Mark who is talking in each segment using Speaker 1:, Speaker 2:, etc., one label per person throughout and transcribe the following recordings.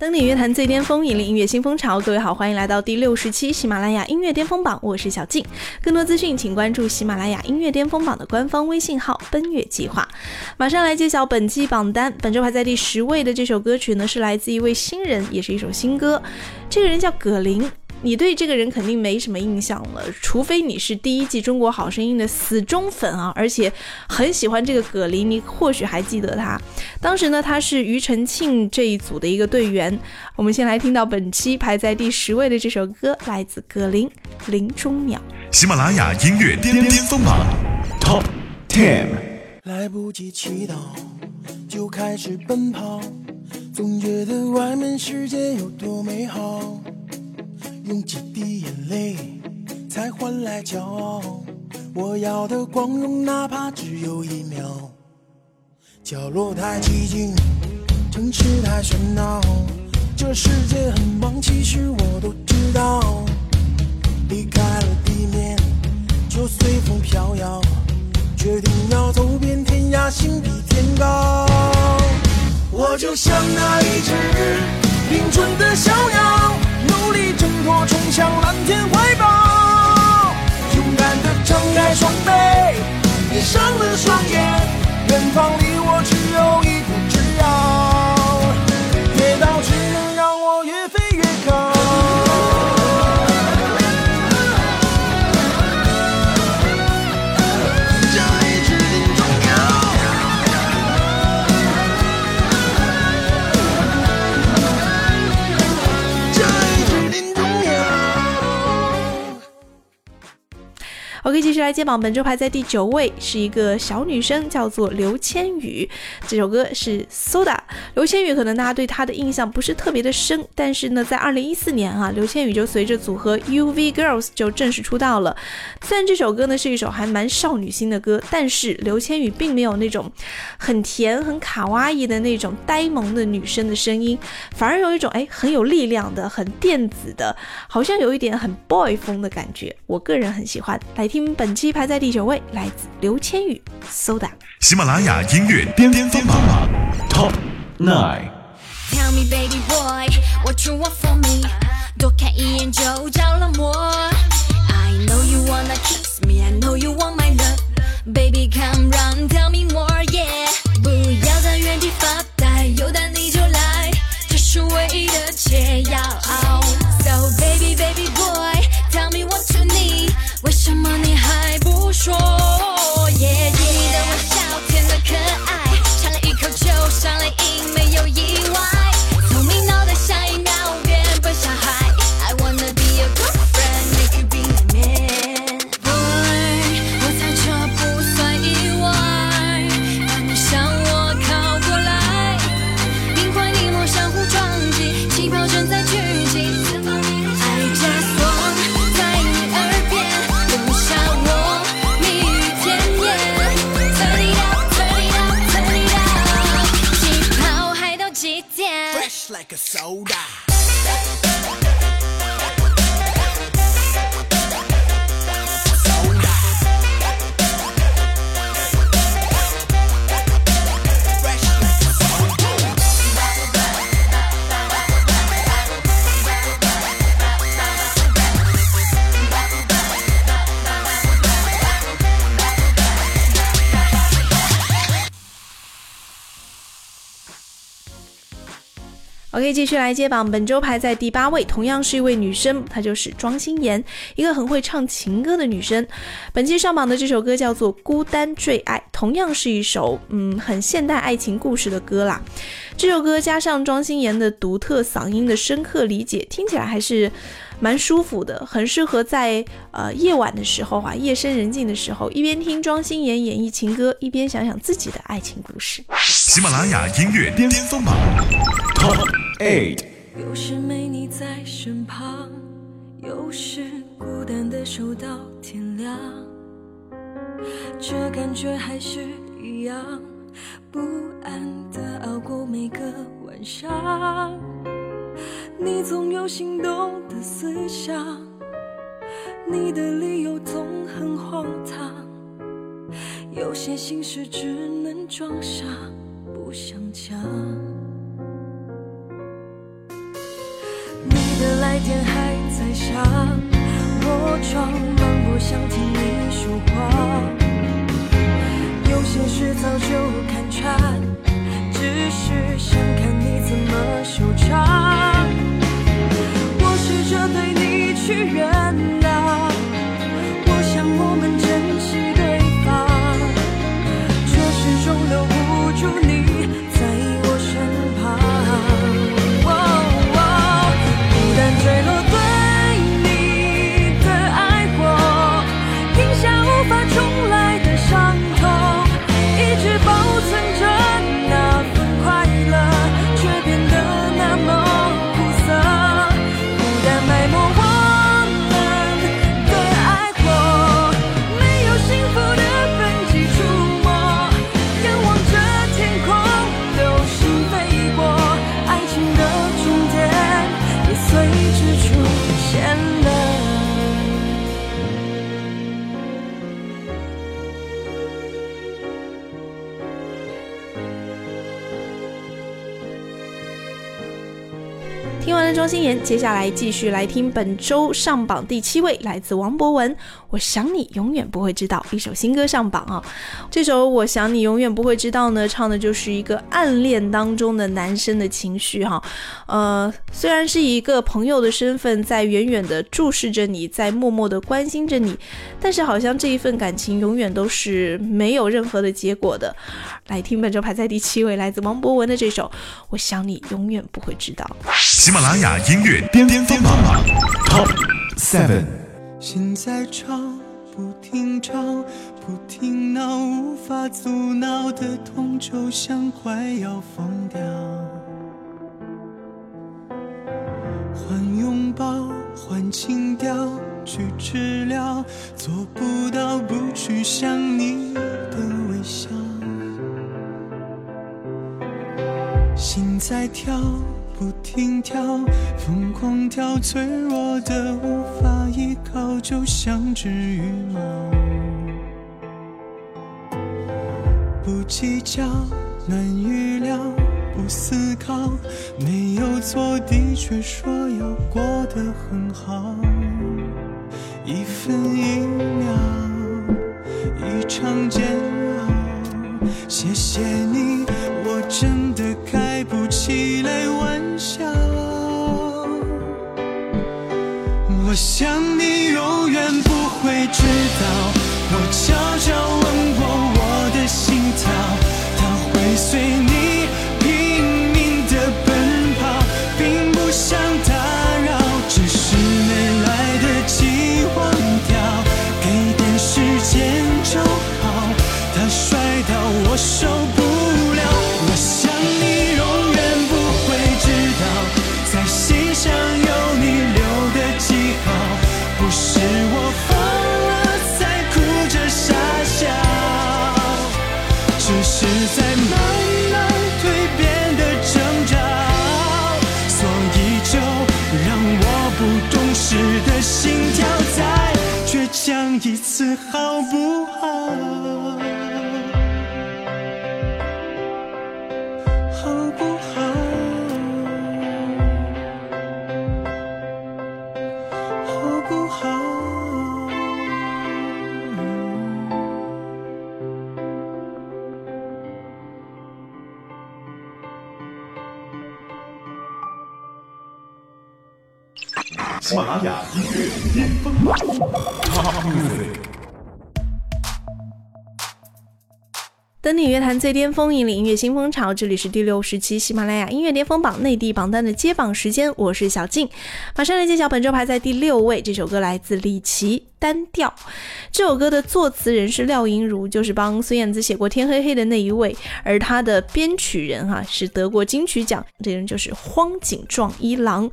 Speaker 1: 登顶乐坛最巅峰，引领音乐新风潮。各位好，欢迎来到第六十期喜马拉雅音乐巅峰榜，我是小静。更多资讯，请关注喜马拉雅音乐巅峰榜的官方微信号“奔月计划”。马上来揭晓本期榜单。本周排在第十位的这首歌曲呢，是来自一位新人，也是一首新歌。这个人叫葛林。你对这个人肯定没什么印象了，除非你是第一季《中国好声音》的死忠粉啊，而且很喜欢这个葛林，你或许还记得他。当时呢，他是庾澄庆这一组的一个队员。我们先来听到本期排在第十位的这首歌，来自葛林《林中鸟》。
Speaker 2: 喜马拉雅音乐巅巅峰榜 Top Ten。
Speaker 3: 来不及祈祷，就开始奔跑，总觉得外面世界有多美好。用几滴眼泪才换来骄傲，我要的光荣哪怕只有一秒。角落太寂静，城市太喧闹，这世界很忙，其实我都知道。离开了地面，就随风飘摇，决定要走遍天涯，心比天高。我就像那一只林中的小鸟。努力挣脱，冲向蓝天怀抱，勇敢地张开双臂，闭上了双眼，远方离我只有一
Speaker 1: OK，继续来接榜。本周排在第九位是一个小女生，叫做刘千羽。这首歌是《Soda》。刘千羽可能大家对她的印象不是特别的深，但是呢，在二零一四年啊，刘千羽就随着组合 UV Girls 就正式出道了。虽然这首歌呢是一首还蛮少女心的歌，但是刘千羽并没有那种很甜、很卡哇伊的那种呆萌的女生的声音，反而有一种哎很有力量的、很电子的，好像有一点很 boy 风的感觉。我个人很喜欢。来。听本期排在第九位，来自刘千羽，Soda。
Speaker 2: 喜马拉雅音乐巅巅峰榜 Top Nine。
Speaker 4: Tell me baby boy what you want from me，多看一眼就着了魔。
Speaker 1: 继续来接榜。本周排在第八位，同样是一位女生，她就是庄心妍，一个很会唱情歌的女生。本期上榜的这首歌叫做《孤单坠爱》，同样是一首嗯很现代爱情故事的歌啦。这首歌加上庄心妍的独特嗓音的深刻理解，听起来还是蛮舒服的，很适合在呃夜晚的时候啊，夜深人静的时候，一边听庄心妍演绎情歌，一边想想自己的爱情故事。
Speaker 2: 喜马拉雅音乐巅峰榜 Top Eight。
Speaker 5: 有时没你在身旁，有时孤单的守到天亮，这感觉还是一样，不安的熬过每个晚上。你总有心动的思想，你的理由总很荒唐，有些心事只能装傻，不想讲。你的来电还在响，我装忙不想听你说话。有些事早就看穿，只是想看你怎么收场。着对你去
Speaker 1: 忍耐，接下来继续来听本周上榜第七位，来自王博文。我想你永远不会知道，一首新歌上榜啊！这首我想你永远不会知道呢，唱的就是一个暗恋当中的男生的情绪哈。呃，虽然是一个朋友的身份在远远的注视着你，在默默的关心着你，但是好像这一份感情永远都是没有任何的结果的。来听本周排在第七位，来自王博文的这首《我想你永远不会知道》。
Speaker 2: 喜马拉雅音乐巅峰榜。Top Seven。
Speaker 6: 心在吵，不停吵，不停闹，无法阻挠的痛就像快要疯掉。换拥抱，换情调，去治疗，做不到不去想你的微笑。心在跳，不停跳，疯狂跳，脆弱的无法依靠，就像只羽毛。不计较，难预料，不思考，没有错，的确说要过得很好。一分一秒，一场煎熬，谢谢你，我真的开不起来玩我想你永远不会知道，我悄悄问过我的心跳，它会随你不好？
Speaker 2: 喜马拉雅音乐巅峰
Speaker 1: 登顶乐坛最巅峰，引领音乐新风潮。这里是第六十期喜马拉雅音乐巅峰榜内地榜单的揭榜时间，我是小静，马上来揭晓本周排在第六位。这首歌来自李琦。单调，这首歌的作词人是廖莹如，就是帮孙燕姿写过《天黑黑》的那一位，而他的编曲人哈是得过金曲奖，这人就是荒井壮一郎。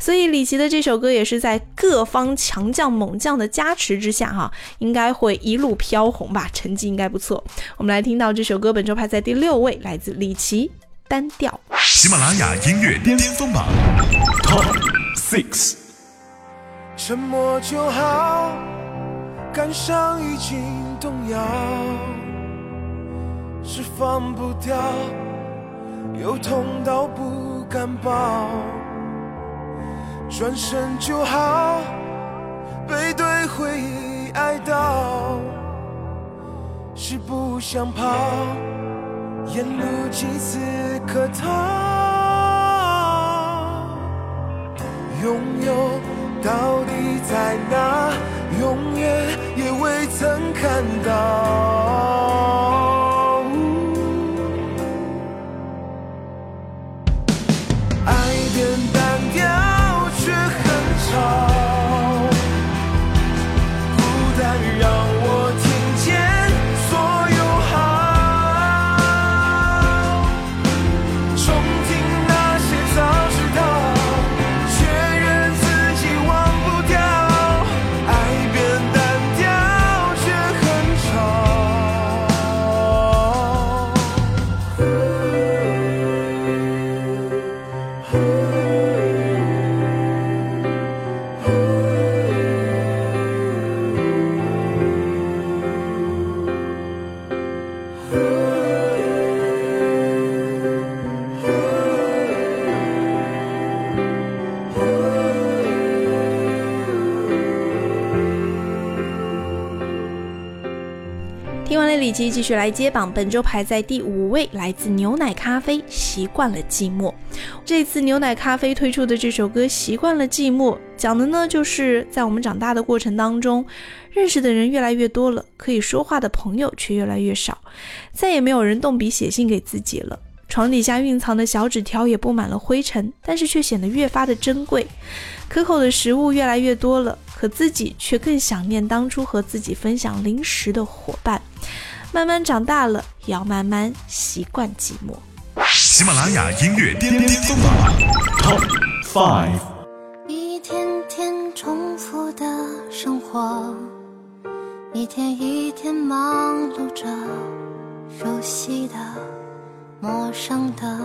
Speaker 1: 所以李琦的这首歌也是在各方强将猛将的加持之下哈，应该会一路飘红吧，成绩应该不错。我们来听到这首歌，本周排在第六位，来自李琦，单调。
Speaker 2: 喜马拉雅音乐巅峰榜 Top Six。
Speaker 7: 沉默就好，感伤已经动摇，是放不掉，又痛到不敢抱。转身就好，背对回忆哀悼，是不想跑，沿路几次客套，拥有。到底在哪？永远也未曾看到。
Speaker 1: 听完了李琦继续来接榜，本周排在第五位，来自牛奶咖啡《习惯了寂寞》。这次牛奶咖啡推出的这首歌《习惯了寂寞》，讲的呢就是在我们长大的过程当中，认识的人越来越多了，可以说话的朋友却越来越少，再也没有人动笔写信给自己了。床底下蕴藏的小纸条也布满了灰尘，但是却显得越发的珍贵。可口的食物越来越多了，可自己却更想念当初和自己分享零食的伙伴。慢慢长大了，也要慢慢习惯寂寞。
Speaker 2: 喜马拉雅音乐巅峰榜 Top Five。
Speaker 8: 一天一天忙碌着，熟悉的、陌生的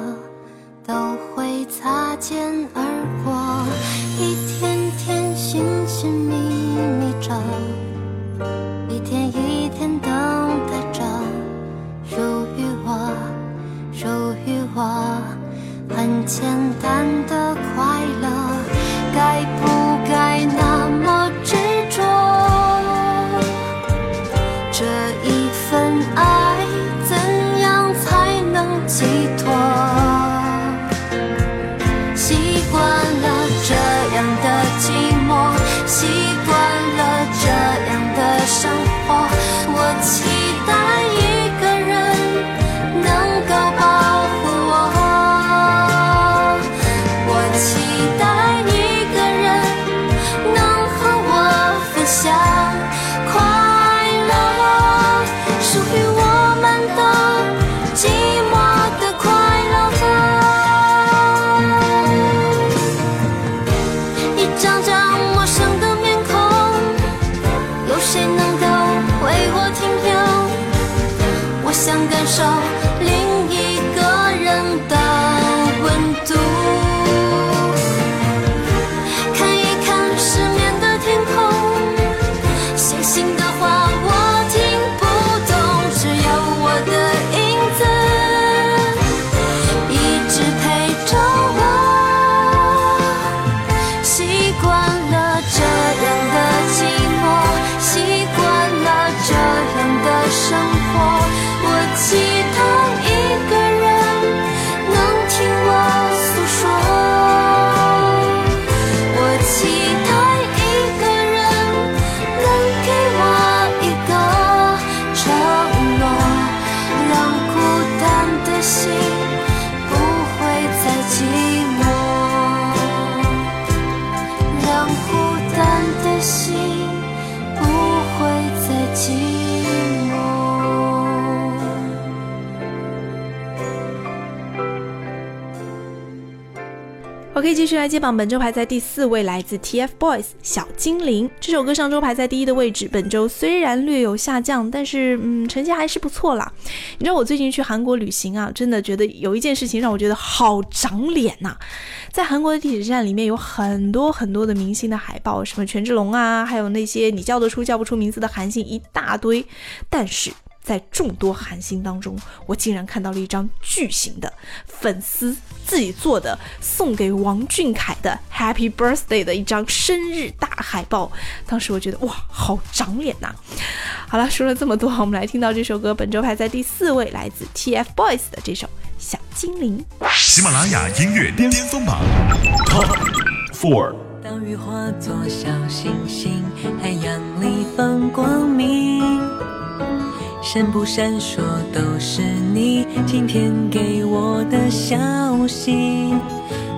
Speaker 8: 都会擦肩而过，一天天寻寻觅觅着，一天一天等待着，属于我，属于。我很简单的可
Speaker 1: 以继续来接榜，本周排在第四位，来自 TFBOYS《小精灵》这首歌，上周排在第一的位置，本周虽然略有下降，但是嗯，成绩还是不错啦。你知道我最近去韩国旅行啊，真的觉得有一件事情让我觉得好长脸呐、在韩国的地铁站里面有很多很多的明星的海报，什么权志龙啊，还有那些你叫得出叫不出名字的韩星一大堆，但是。在众多韩星当中，我竟然看到了一张巨型的粉丝自己做的送给王俊凯的 Happy Birthday 的一张生日大海报。当时我觉得哇，好长脸呐、好了，说了这么多，我们来听到这首歌，本周排在第四位，来自 TFBOYS 的这首《小精灵》。
Speaker 2: 喜马拉雅音乐巅峰榜 Top Four。
Speaker 9: 当雨化作小星星，海洋里放光明，闪不闪烁都是你今天给我的消息。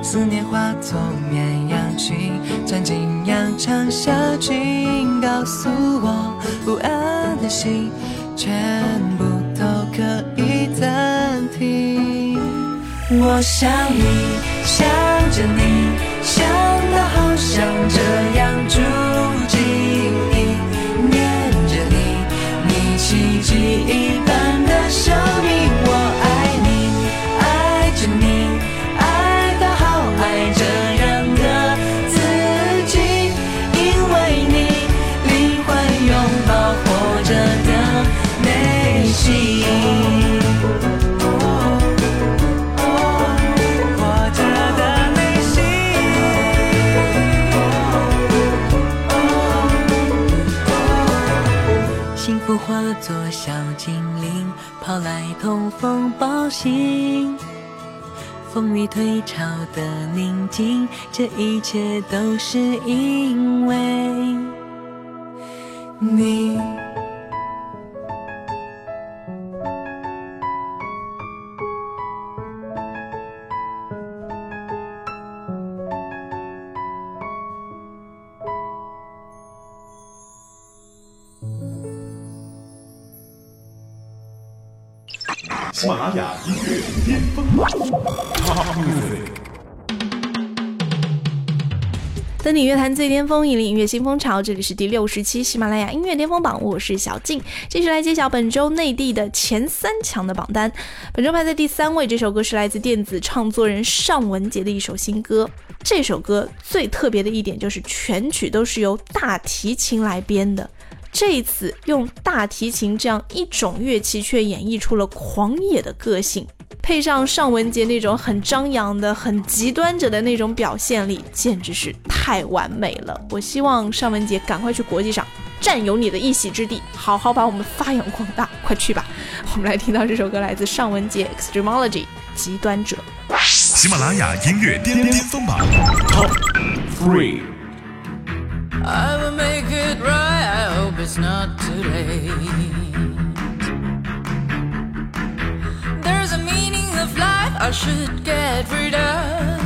Speaker 9: 思念化作绵羊群，钻进羊肠小径，告诉我不安的心全部都可以暂停。我想你，想着你，想到好想这样住进潮的宁静，这一切都是因为你。
Speaker 2: 喜马拉雅音乐巅峰榜。
Speaker 1: 登顶乐坛最巅峰，引领音乐新风潮。这里是第六十期喜马拉雅音乐巅峰榜，我是小静，继续来揭晓本周内地的前三强的榜单。本周排在第三位，这首歌是来自电子创作人尚雯婕的一首新歌。这首歌最特别的一点就是全曲都是由大提琴来编的。这一次用大提琴这样一种乐器，却演绎出了狂野的个性，配上尚雯婕那种很张扬的、很极端者的那种表现力，简直是太完美了。我希望尚雯婕赶快去国际上占有你的一席之地，好好把我们发扬光大，快去吧！我们来听到这首歌，来自尚雯婕《Extremology》极端者。
Speaker 2: 喜马拉雅音乐巅巅峰榜 Top Three。
Speaker 9: It's not too late. There's a meaning of life I should get rid of.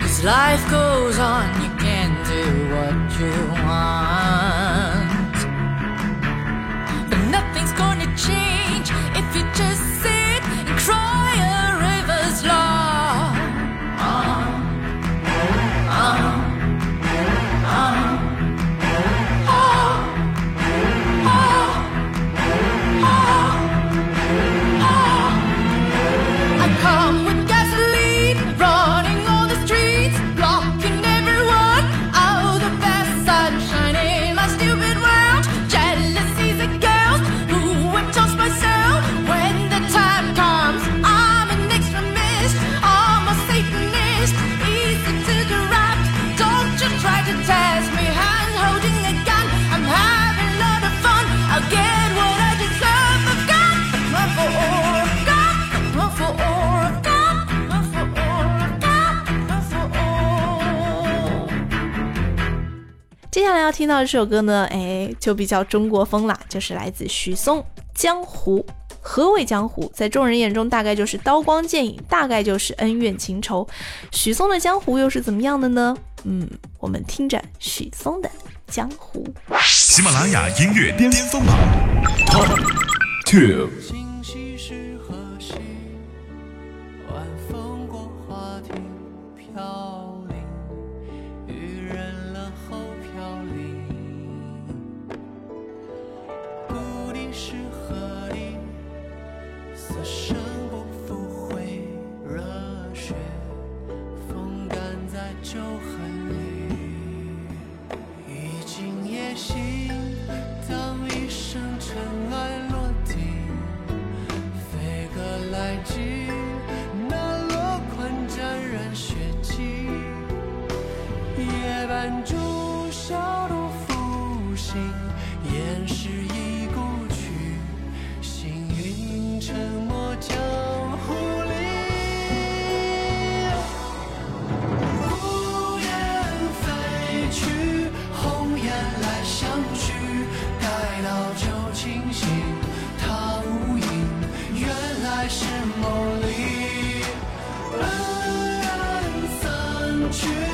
Speaker 9: Cause life goes on, you can do what you want.
Speaker 1: 听到这首歌呢，哎，就比较中国风啦，就是来自许嵩《江湖》。何为江湖？在众人眼中，大概就是刀光剑影，大概就是恩怨情仇。许嵩的江湖又是怎么样的呢？嗯，我们听着许嵩的《江湖》。
Speaker 2: 喜马拉雅音乐巅峰榜 Top Two。
Speaker 10: 去，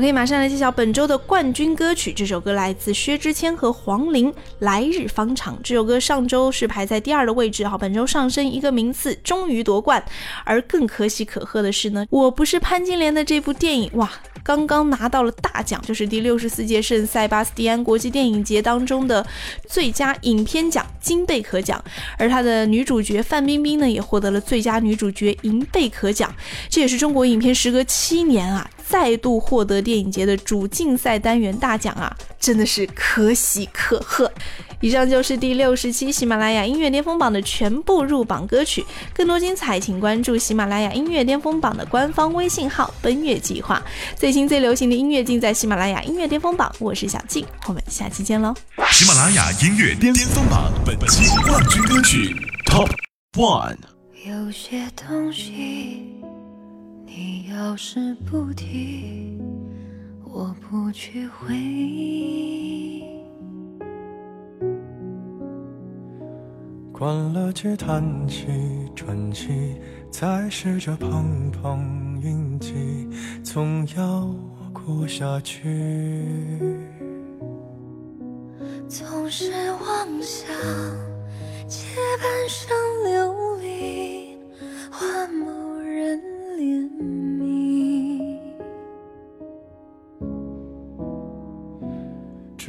Speaker 1: OK，马上来揭晓本周的冠军歌曲。这首歌来自薛之谦和黄龄，《来日方长》。这首歌上周是排在第二的位置，好，本周上升一个名次，终于夺冠。而更可喜可贺的是呢，我不是潘金莲的这部电影，哇！刚刚拿到了大奖，就是第六十四届圣塞巴斯蒂安国际电影节当中的最佳影片奖金贝壳奖，而她的女主角范冰冰呢，也获得了最佳女主角银贝壳奖。这也是中国影片时隔七年啊，再度获得电影节的主竞赛单元大奖啊，真的是可喜可贺。以上就是第六十期喜马拉雅音乐巅峰榜的全部入榜歌曲，更多精彩请关注喜马拉雅音乐巅峰榜的官方微信号“奔月计划”。最新最流行的音乐尽在喜马拉雅音乐巅峰榜，我是小静，我们下期见喽。
Speaker 2: 喜马拉雅音乐巅峰榜本期冠军歌曲 Top One。
Speaker 8: 有些东西，你要是不提，我不去回忆。
Speaker 10: 关了机，叹气，喘气，再试着碰碰运气，总要过下去。
Speaker 8: 总是妄想借半生流离换梦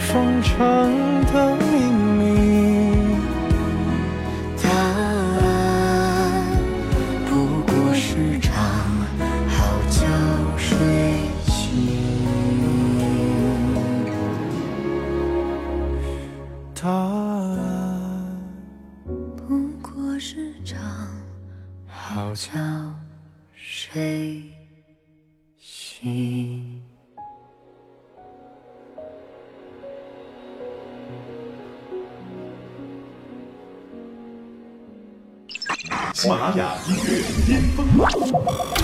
Speaker 10: 风长的秘密。
Speaker 2: you